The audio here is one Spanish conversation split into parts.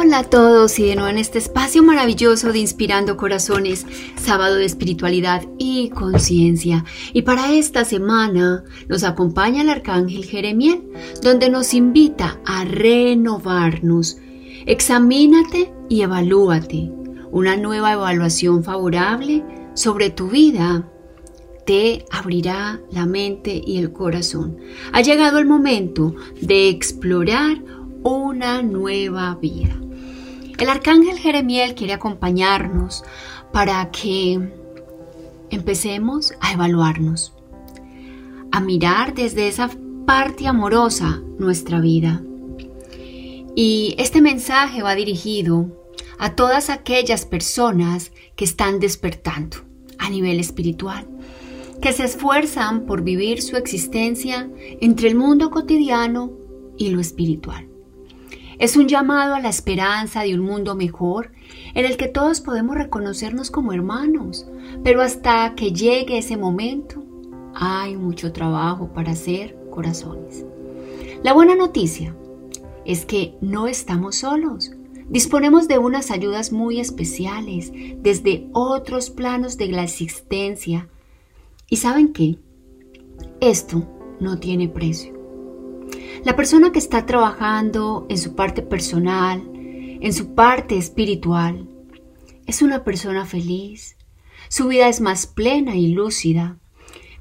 Hola a todos y de nuevo en este espacio maravilloso de Inspirando Corazones, sábado de espiritualidad y conciencia. Y para esta semana nos acompaña el arcángel Jeremiel, donde nos invita a renovarnos. Examínate y evalúate. Una nueva evaluación favorable sobre tu vida te abrirá la mente y el corazón. Ha llegado el momento de explorar una nueva vida. El arcángel Jeremiel quiere acompañarnos para que empecemos a evaluarnos, a mirar desde esa parte amorosa nuestra vida. Y este mensaje va dirigido a todas aquellas personas que están despertando a nivel espiritual que se esfuerzan por vivir su existencia entre el mundo cotidiano y lo espiritual. Es un llamado a la esperanza de un mundo mejor en el que todos podemos reconocernos como hermanos, pero hasta que llegue ese momento hay mucho trabajo para hacer corazones. La buena noticia es que no estamos solos. Disponemos de unas ayudas muy especiales desde otros planos de la existencia ¿Y saben qué? Esto no tiene precio. La persona que está trabajando en su parte personal, en su parte espiritual, es una persona feliz. Su vida es más plena y lúcida,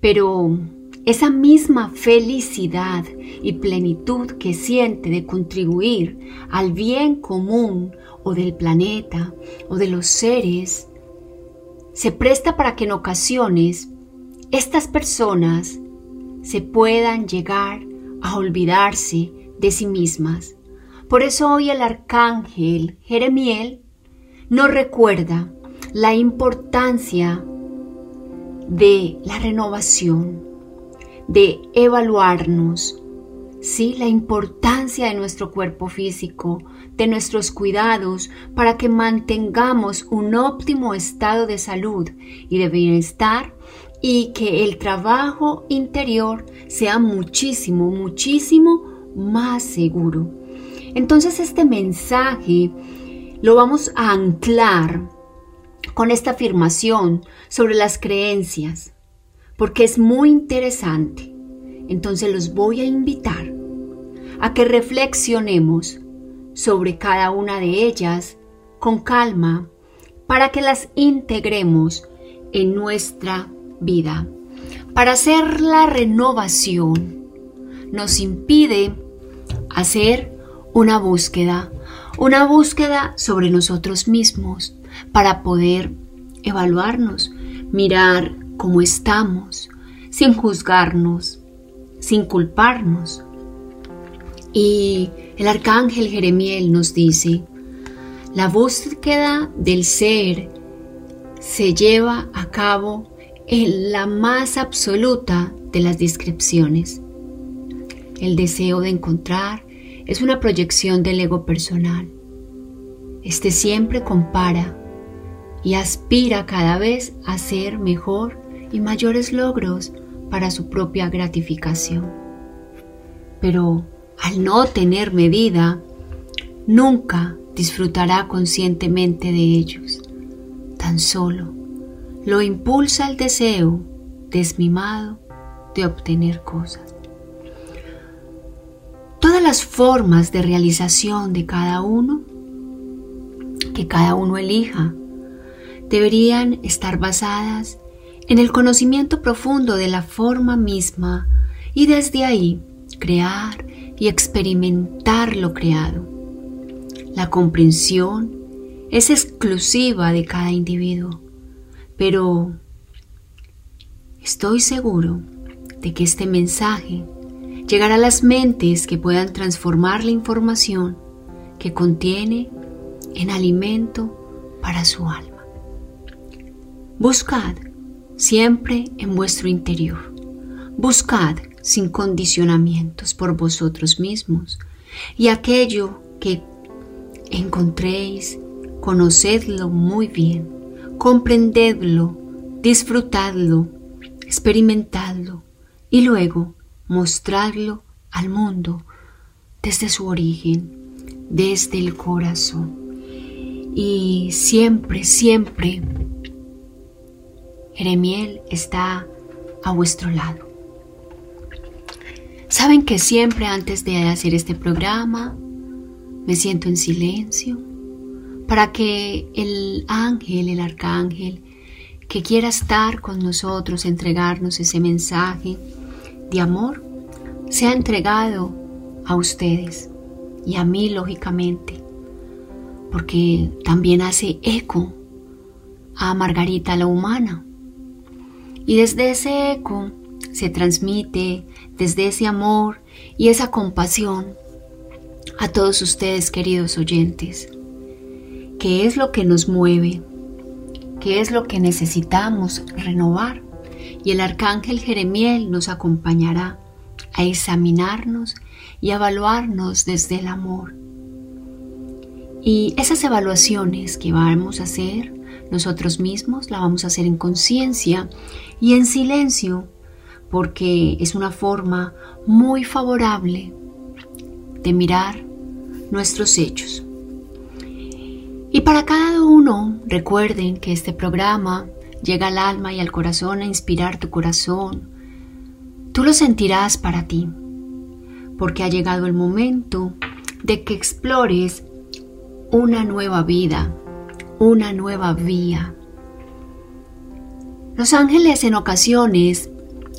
pero esa misma felicidad y plenitud que siente de contribuir al bien común o del planeta o de los seres, se presta para que en ocasiones estas personas se puedan llegar a olvidarse de sí mismas. Por eso hoy el arcángel Jeremiel nos recuerda la importancia de la renovación, de evaluarnos, sí, la importancia de nuestro cuerpo físico, de nuestros cuidados para que mantengamos un óptimo estado de salud y de bienestar y que el trabajo interior sea muchísimo, muchísimo más seguro. Entonces este mensaje lo vamos a anclar con esta afirmación sobre las creencias, porque es muy interesante. Entonces los voy a invitar a que reflexionemos sobre cada una de ellas con calma para que las integremos en nuestra vida. Para hacer la renovación nos impide hacer una búsqueda, una búsqueda sobre nosotros mismos para poder evaluarnos, mirar cómo estamos, sin juzgarnos, sin culparnos. Y el arcángel Jeremiel nos dice, la búsqueda del ser se lleva a cabo en la más absoluta de las descripciones. El deseo de encontrar es una proyección del ego personal. Este siempre compara y aspira cada vez a ser mejor y mayores logros para su propia gratificación. Pero al no tener medida, nunca disfrutará conscientemente de ellos. Tan solo lo impulsa el deseo desmimado de obtener cosas. Todas las formas de realización de cada uno, que cada uno elija, deberían estar basadas en el conocimiento profundo de la forma misma y desde ahí crear y experimentar lo creado. La comprensión es exclusiva de cada individuo pero estoy seguro de que este mensaje llegará a las mentes que puedan transformar la información que contiene en alimento para su alma. Buscad siempre en vuestro interior. Buscad sin condicionamientos por vosotros mismos y aquello que encontréis, conocedlo muy bien, comprendedlo, disfrutadlo, experimentadlo y luego mostradlo al mundo desde su origen, desde el corazón. Y siempre, siempre Jeremiel está a vuestro lado. Saben que siempre antes de hacer este programa me siento en silencio para que el ángel, el arcángel, que quiera estar con nosotros, entregarnos ese mensaje de amor, sea entregado a ustedes y a mí lógicamente, porque también hace eco a Margarita la humana y desde ese eco se transmite, desde ese amor y esa compasión, a todos ustedes queridos oyentes. ¿Qué es lo que nos mueve? ¿Qué es lo que necesitamos renovar? Y el arcángel Jeremiel nos acompañará a examinarnos y a evaluarnos desde el amor. Y esas evaluaciones que vamos a hacer nosotros mismos, la vamos a hacer en conciencia y en silencio, porque es una forma muy favorable de mirar nuestros hechos. Y para cada uno, recuerden que este programa llega al alma y al corazón a inspirar tu corazón. Tú lo sentirás para ti, porque ha llegado el momento de que explores una nueva vida, una nueva vía. Los ángeles en ocasiones,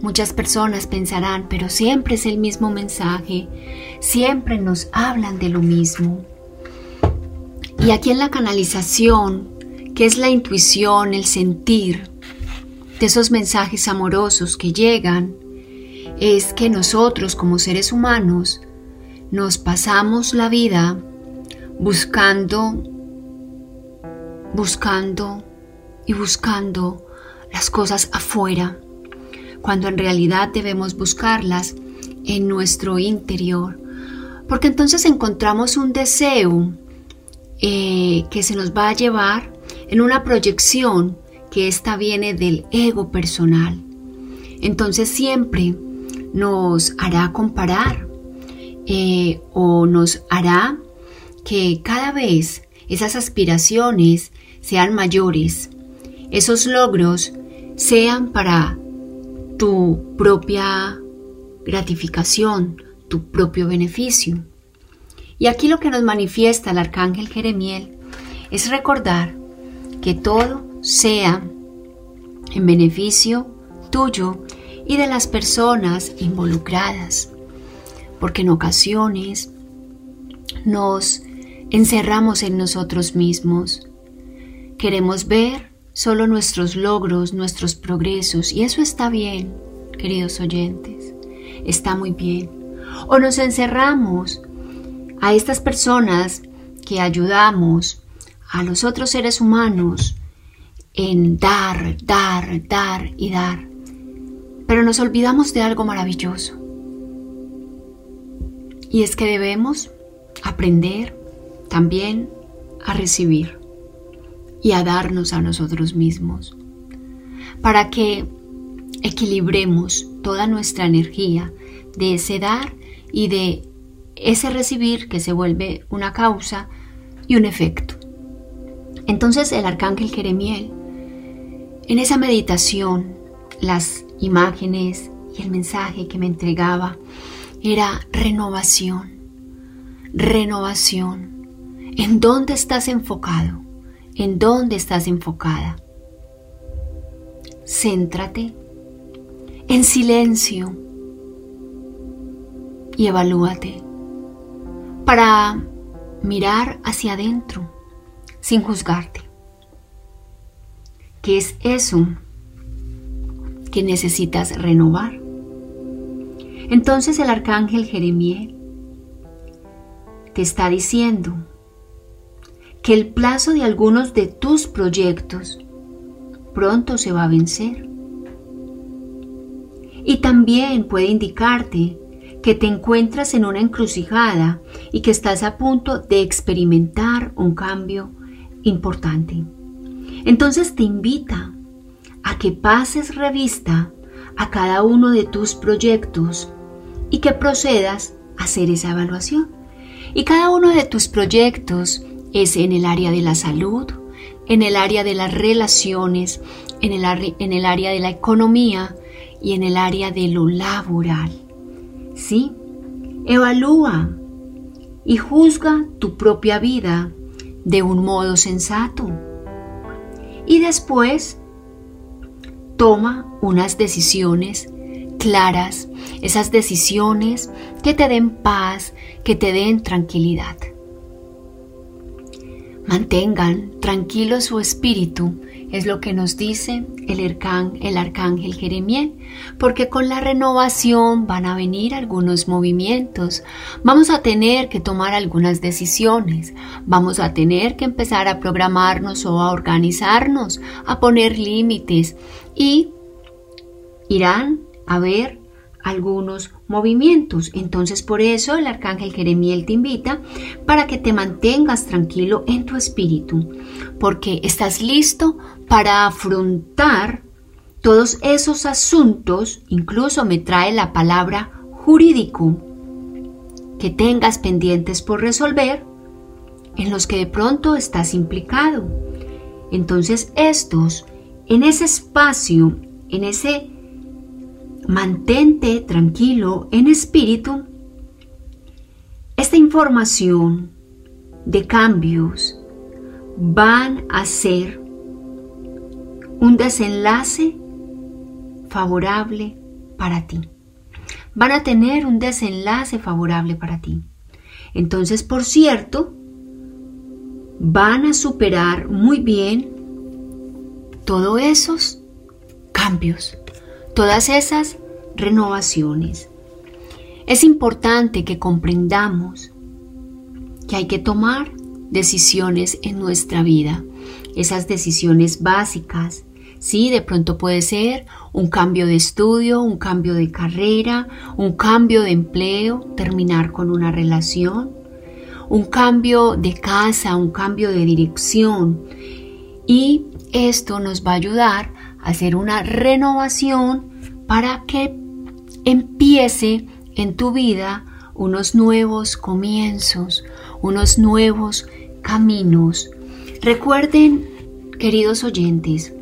muchas personas pensarán, pero siempre es el mismo mensaje, siempre nos hablan de lo mismo. Y aquí en la canalización, que es la intuición, el sentir de esos mensajes amorosos que llegan, es que nosotros como seres humanos nos pasamos la vida buscando buscando y buscando las cosas afuera, cuando en realidad debemos buscarlas en nuestro interior, porque entonces encontramos un deseo eh, que se nos va a llevar en una proyección que esta viene del ego personal. Entonces siempre nos hará comparar eh, o nos hará que cada vez esas aspiraciones sean mayores, esos logros sean para tu propia gratificación, tu propio beneficio. Y aquí lo que nos manifiesta el arcángel Jeremiel es recordar que todo sea en beneficio tuyo y de las personas involucradas, porque en ocasiones nos encerramos en nosotros mismos Queremos ver solo nuestros logros, nuestros progresos, y eso está bien, queridos oyentes, está muy bien. O nos encerramos a estas personas que ayudamos a los otros seres humanos en dar, dar, dar y dar. Pero nos olvidamos de algo maravilloso. Y es que debemos aprender también a recibir y a darnos a nosotros mismos, para que equilibremos toda nuestra energía de ese dar y de ese recibir que se vuelve una causa y un efecto. Entonces el arcángel Jeremiel, en esa meditación, las imágenes y el mensaje que me entregaba era renovación, renovación. ¿En dónde estás enfocado? en dónde estás enfocada. Céntrate en silencio y evalúate para mirar hacia adentro sin juzgarte. ¿Qué es eso que necesitas renovar? Entonces el arcángel Jeremiel te está diciendo que el plazo de algunos de tus proyectos pronto se va a vencer. Y también puede indicarte que te encuentras en una encrucijada y que estás a punto de experimentar un cambio importante. Entonces te invita a que pases revista a cada uno de tus proyectos y que procedas a hacer esa evaluación. Y cada uno de tus proyectos es en el área de la salud, en el área de las relaciones, en el, en el área de la economía y en el área de lo laboral. ¿Sí? Evalúa y juzga tu propia vida de un modo sensato. Y después toma unas decisiones claras, esas decisiones que te den paz, que te den tranquilidad. Mantengan tranquilo su espíritu, es lo que nos dice el, el arcángel Jeremiel, porque con la renovación van a venir algunos movimientos, vamos a tener que tomar algunas decisiones, vamos a tener que empezar a programarnos o a organizarnos, a poner límites y irán a ver algunos movimientos. Entonces por eso el arcángel Jeremiel te invita para que te mantengas tranquilo en tu espíritu, porque estás listo para afrontar todos esos asuntos, incluso me trae la palabra jurídico, que tengas pendientes por resolver, en los que de pronto estás implicado. Entonces estos, en ese espacio, en ese mantente tranquilo en espíritu, esta información de cambios van a ser un desenlace favorable para ti. Van a tener un desenlace favorable para ti. Entonces, por cierto, van a superar muy bien todos esos cambios todas esas renovaciones. Es importante que comprendamos que hay que tomar decisiones en nuestra vida, esas decisiones básicas. Sí, de pronto puede ser un cambio de estudio, un cambio de carrera, un cambio de empleo, terminar con una relación, un cambio de casa, un cambio de dirección. Y esto nos va a ayudar hacer una renovación para que empiece en tu vida unos nuevos comienzos, unos nuevos caminos. Recuerden, queridos oyentes,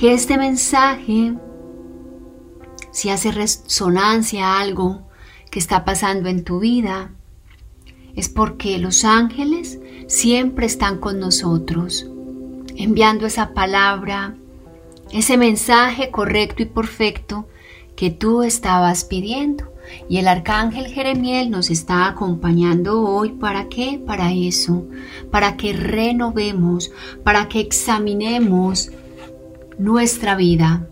que este mensaje, si hace resonancia a algo que está pasando en tu vida, es porque los ángeles siempre están con nosotros enviando esa palabra, ese mensaje correcto y perfecto que tú estabas pidiendo. Y el arcángel Jeremiel nos está acompañando hoy para qué? Para eso, para que renovemos, para que examinemos nuestra vida,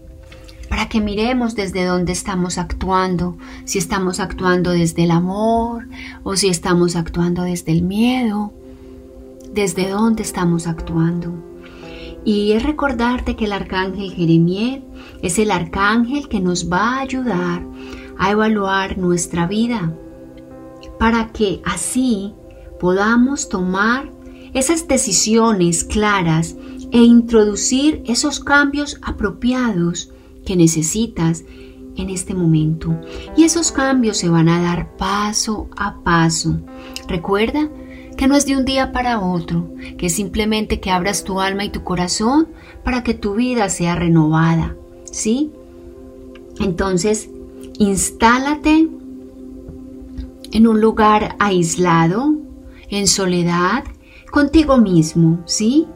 para que miremos desde dónde estamos actuando, si estamos actuando desde el amor o si estamos actuando desde el miedo, desde dónde estamos actuando. Y es recordarte que el arcángel Jeremiel es el arcángel que nos va a ayudar a evaluar nuestra vida para que así podamos tomar esas decisiones claras e introducir esos cambios apropiados que necesitas en este momento. Y esos cambios se van a dar paso a paso. Recuerda que no es de un día para otro, que es simplemente que abras tu alma y tu corazón para que tu vida sea renovada, ¿sí? Entonces, instálate en un lugar aislado, en soledad, contigo mismo, ¿sí?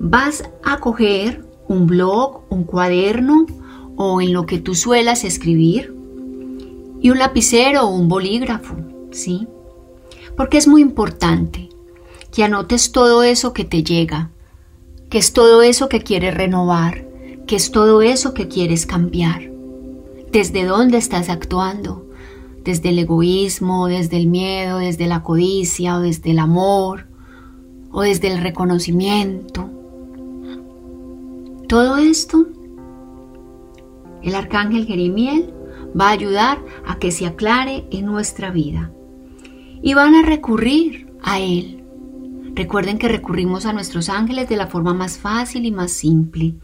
Vas a coger un blog, un cuaderno o en lo que tú suelas escribir y un lapicero o un bolígrafo, ¿sí? Porque es muy importante que anotes todo eso que te llega, que es todo eso que quieres renovar, que es todo eso que quieres cambiar. ¿Desde dónde estás actuando? ¿Desde el egoísmo, desde el miedo, desde la codicia o desde el amor o desde el reconocimiento? Todo esto, el arcángel Jeremiel va a ayudar a que se aclare en nuestra vida. Y van a recurrir a él. Recuerden que recurrimos a nuestros ángeles de la forma más fácil y más simple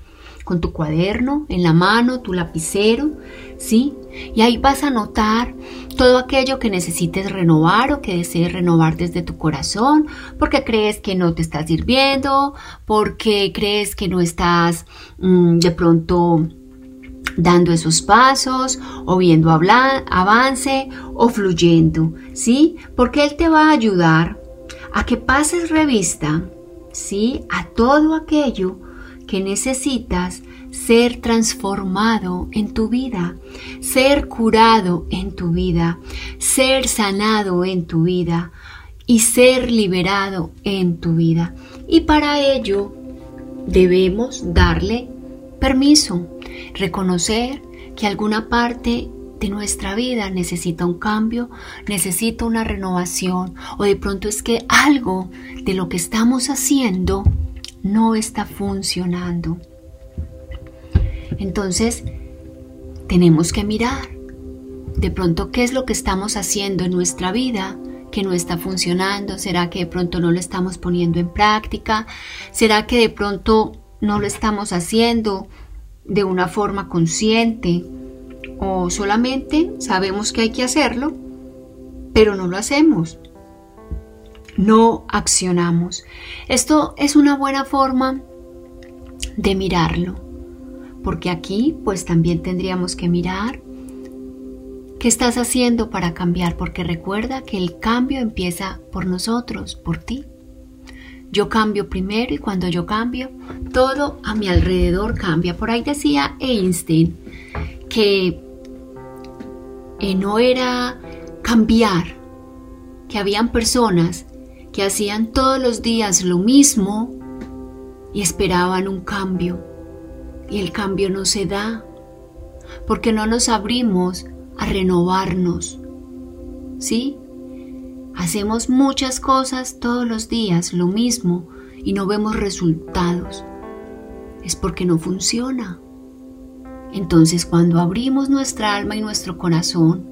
con tu cuaderno en la mano, tu lapicero, ¿sí? Y ahí vas a notar todo aquello que necesites renovar o que desees renovar desde tu corazón, porque crees que no te estás sirviendo, porque crees que no estás mm, de pronto dando esos pasos o viendo avance o fluyendo, ¿sí? Porque Él te va a ayudar a que pases revista, ¿sí? A todo aquello que necesitas ser transformado en tu vida, ser curado en tu vida, ser sanado en tu vida y ser liberado en tu vida. Y para ello debemos darle permiso, reconocer que alguna parte de nuestra vida necesita un cambio, necesita una renovación o de pronto es que algo de lo que estamos haciendo no está funcionando. Entonces, tenemos que mirar de pronto qué es lo que estamos haciendo en nuestra vida que no está funcionando. ¿Será que de pronto no lo estamos poniendo en práctica? ¿Será que de pronto no lo estamos haciendo de una forma consciente? ¿O solamente sabemos que hay que hacerlo, pero no lo hacemos? No accionamos. Esto es una buena forma de mirarlo, porque aquí pues también tendríamos que mirar qué estás haciendo para cambiar, porque recuerda que el cambio empieza por nosotros, por ti. Yo cambio primero y cuando yo cambio, todo a mi alrededor cambia. Por ahí decía Einstein que eh, no era cambiar, que habían personas que hacían todos los días lo mismo y esperaban un cambio. Y el cambio no se da porque no nos abrimos a renovarnos. ¿Sí? Hacemos muchas cosas todos los días, lo mismo, y no vemos resultados. Es porque no funciona. Entonces cuando abrimos nuestra alma y nuestro corazón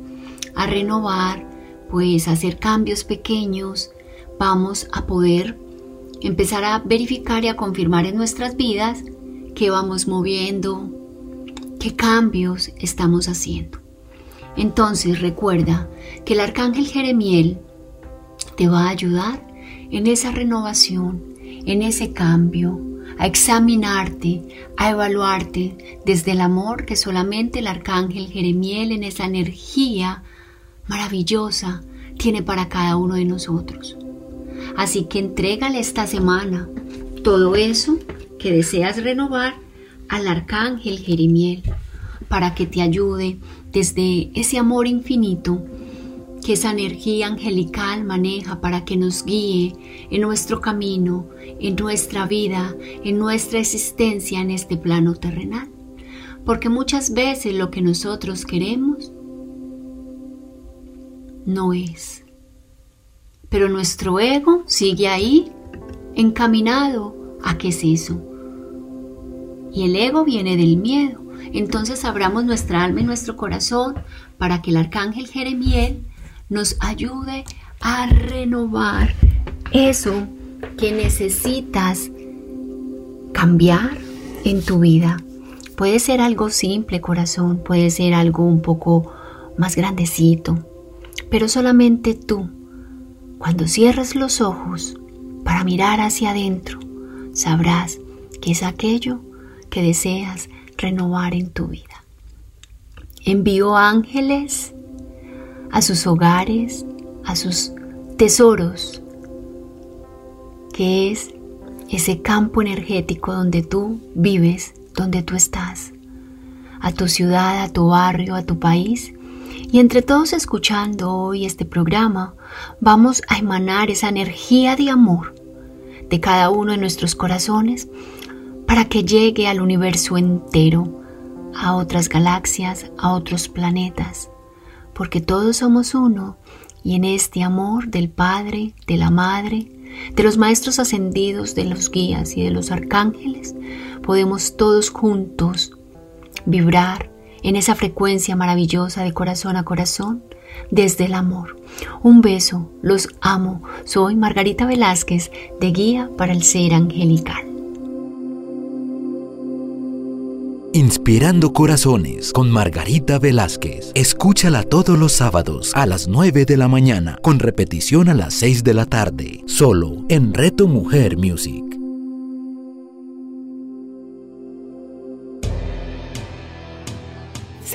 a renovar, pues hacer cambios pequeños, vamos a poder empezar a verificar y a confirmar en nuestras vidas qué vamos moviendo, qué cambios estamos haciendo. Entonces recuerda que el arcángel Jeremiel te va a ayudar en esa renovación, en ese cambio, a examinarte, a evaluarte desde el amor que solamente el arcángel Jeremiel en esa energía maravillosa tiene para cada uno de nosotros. Así que entrégale esta semana todo eso que deseas renovar al arcángel Jeremiel para que te ayude desde ese amor infinito que esa energía angelical maneja para que nos guíe en nuestro camino, en nuestra vida, en nuestra existencia en este plano terrenal. Porque muchas veces lo que nosotros queremos no es pero nuestro ego sigue ahí encaminado a qué es eso. Y el ego viene del miedo. Entonces abramos nuestra alma y nuestro corazón para que el arcángel Jeremiel nos ayude a renovar eso que necesitas cambiar en tu vida. Puede ser algo simple, corazón, puede ser algo un poco más grandecito, pero solamente tú cuando cierres los ojos para mirar hacia adentro, sabrás que es aquello que deseas renovar en tu vida. Envió ángeles a sus hogares, a sus tesoros, que es ese campo energético donde tú vives, donde tú estás, a tu ciudad, a tu barrio, a tu país, y entre todos escuchando hoy este programa, vamos a emanar esa energía de amor de cada uno de nuestros corazones para que llegue al universo entero, a otras galaxias, a otros planetas, porque todos somos uno y en este amor del Padre, de la Madre, de los maestros ascendidos, de los guías y de los arcángeles, podemos todos juntos vibrar en esa frecuencia maravillosa de corazón a corazón desde el amor. Un beso, los amo. Soy Margarita Velázquez de Guía para el Ser Angelical. Inspirando Corazones con Margarita Velázquez. Escúchala todos los sábados a las 9 de la mañana, con repetición a las 6 de la tarde, solo en Reto Mujer Music.